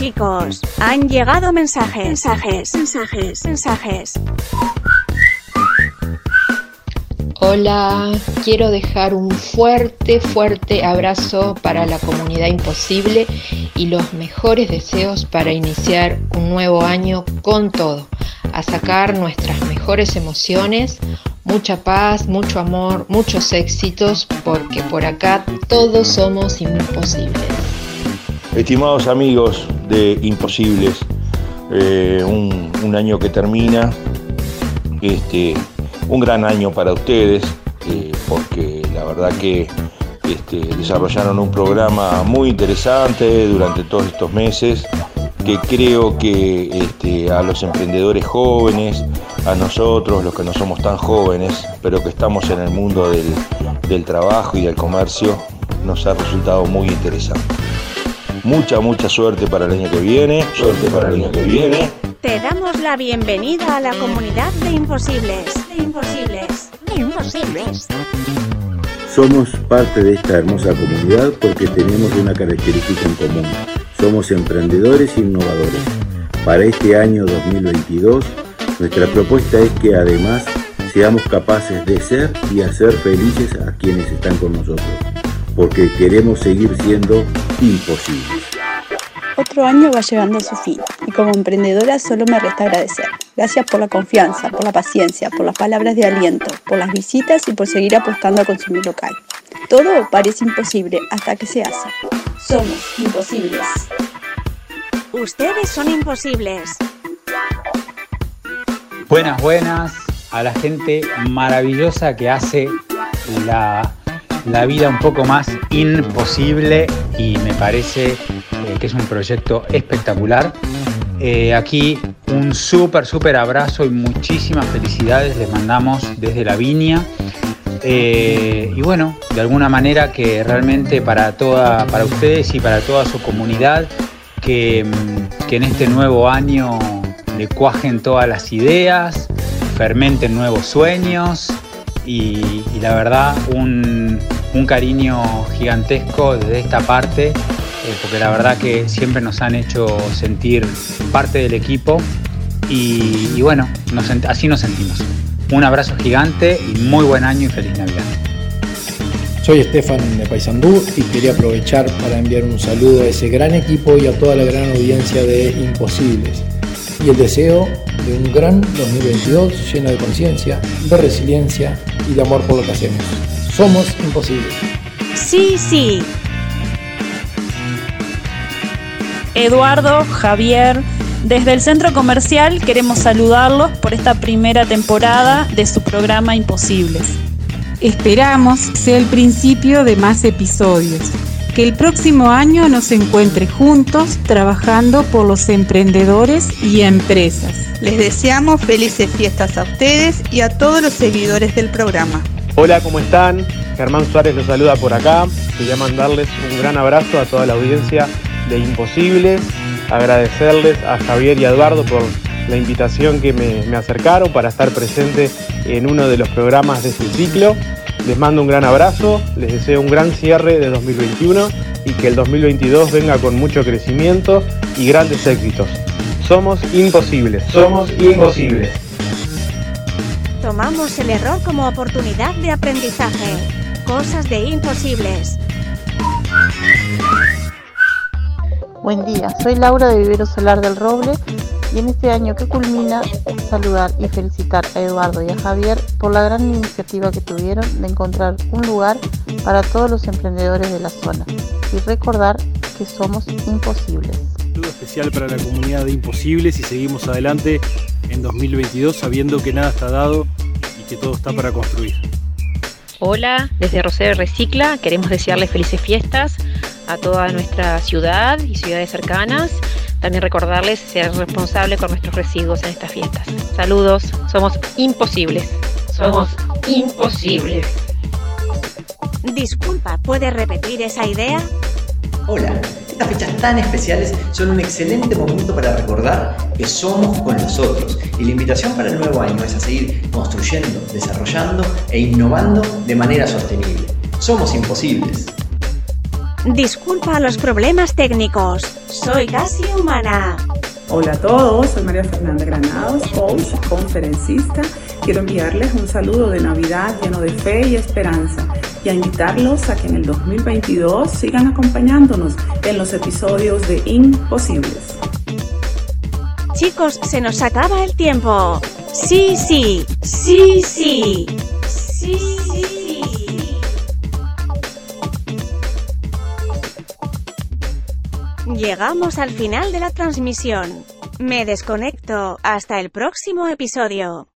chicos. Han llegado mensajes, mensajes, mensajes, mensajes. Hola, quiero dejar un fuerte, fuerte abrazo para la comunidad imposible y los mejores deseos para iniciar un nuevo año con todo, a sacar nuestras mejores emociones, mucha paz, mucho amor, muchos éxitos, porque por acá todos somos imposibles. Estimados amigos de Imposibles, eh, un, año que termina, este, un gran año para ustedes, eh, porque la verdad que este, desarrollaron un programa muy interesante durante todos estos meses, que creo que este, a los emprendedores jóvenes, a nosotros, los que no somos tan jóvenes, pero que estamos en el mundo del, del trabajo y del comercio, nos ha resultado muy interesante. Mucha, mucha suerte para el año que viene, suerte para el año que viene. Te damos la bienvenida a la comunidad de imposibles, de imposibles, de imposibles. Somos parte de esta hermosa comunidad porque tenemos una característica en común. Somos emprendedores e innovadores. Para este año 2022, nuestra propuesta es que además seamos capaces de ser y hacer felices a quienes están con nosotros, porque queremos seguir siendo imposibles. Otro año va llegando a su fin y como emprendedora solo me resta agradecer. Gracias por la confianza, por la paciencia, por las palabras de aliento, por las visitas y por seguir apostando a consumir local. Todo parece imposible hasta que se hace. Somos imposibles. Ustedes son imposibles. Buenas, buenas a la gente maravillosa que hace la, la vida un poco más imposible y me parece eh, que es un proyecto espectacular. Eh, aquí un súper, súper abrazo y muchísimas felicidades les mandamos desde la viña. Eh, y bueno, de alguna manera que realmente para, toda, para ustedes y para toda su comunidad, que, mm, que en este nuevo año le cuajen todas las ideas, fermenten nuevos sueños y, y la verdad un, un cariño gigantesco desde esta parte, eh, porque la verdad que siempre nos han hecho sentir parte del equipo y, bueno, así nos sentimos. Un abrazo gigante y muy buen año y feliz Navidad. Soy Estefan de Paysandú y quería aprovechar para enviar un saludo a ese gran equipo y a toda la gran audiencia de Imposibles. Y el deseo de un gran 2022 lleno de conciencia, de resiliencia y de amor por lo que hacemos. Somos Imposibles. Sí, sí. Eduardo, Javier, desde el centro comercial queremos saludarlos por esta primera temporada de su programa Imposibles. Esperamos sea el principio de más episodios. Que el próximo año nos encuentre juntos trabajando por los emprendedores y empresas. Les deseamos felices fiestas a ustedes y a todos los seguidores del programa. Hola, ¿cómo están? Germán Suárez los saluda por acá. Quería mandarles un gran abrazo a toda la audiencia de Imposibles, agradecerles a Javier y a Eduardo por la invitación que me, acercaron para estar presente en uno de los programas de este ciclo. Les mando un gran abrazo, les deseo un gran cierre de 2021 y que el 2022 venga con mucho crecimiento y grandes éxitos. Somos imposibles, somos imposibles. Tomamos el error como oportunidad de aprendizaje. Cosas de imposibles. Buen día, soy Laura de Vivero Solar del Roble y en este año que culmina saludar y felicitar a Eduardo y a Javier por la gran iniciativa que tuvieron de encontrar un lugar para todos los emprendedores de la zona y recordar que somos imposibles. saludo especial para la comunidad de Imposibles y seguimos adelante en 2022 sabiendo que nada está dado y que todo está para construir. Hola, desde Rosario Recicla queremos desearles felices fiestas a toda nuestra ciudad y ciudades cercanas. También recordarles ser responsable con nuestros residuos en estas fiestas. Saludos, somos imposibles. Somos imposibles. Disculpa, ¿puedes repetir esa idea? Estas fechas tan especiales son un excelente momento para recordar que somos con los otros y la invitación para el nuevo año es a seguir construyendo, desarrollando e innovando de manera sostenible. Somos imposibles. Disculpa los problemas técnicos. Soy casi humana. Hola a todos, soy María Fernanda Granados, coach, conferencista. Quiero enviarles un saludo de Navidad lleno de fe y esperanza y a invitarlos a que en el 2022 sigan acompañándonos en los episodios de Imposibles. Chicos, se nos acaba el tiempo. Sí, sí, sí, sí. Sí, sí. Llegamos al final de la transmisión. Me desconecto. Hasta el próximo episodio.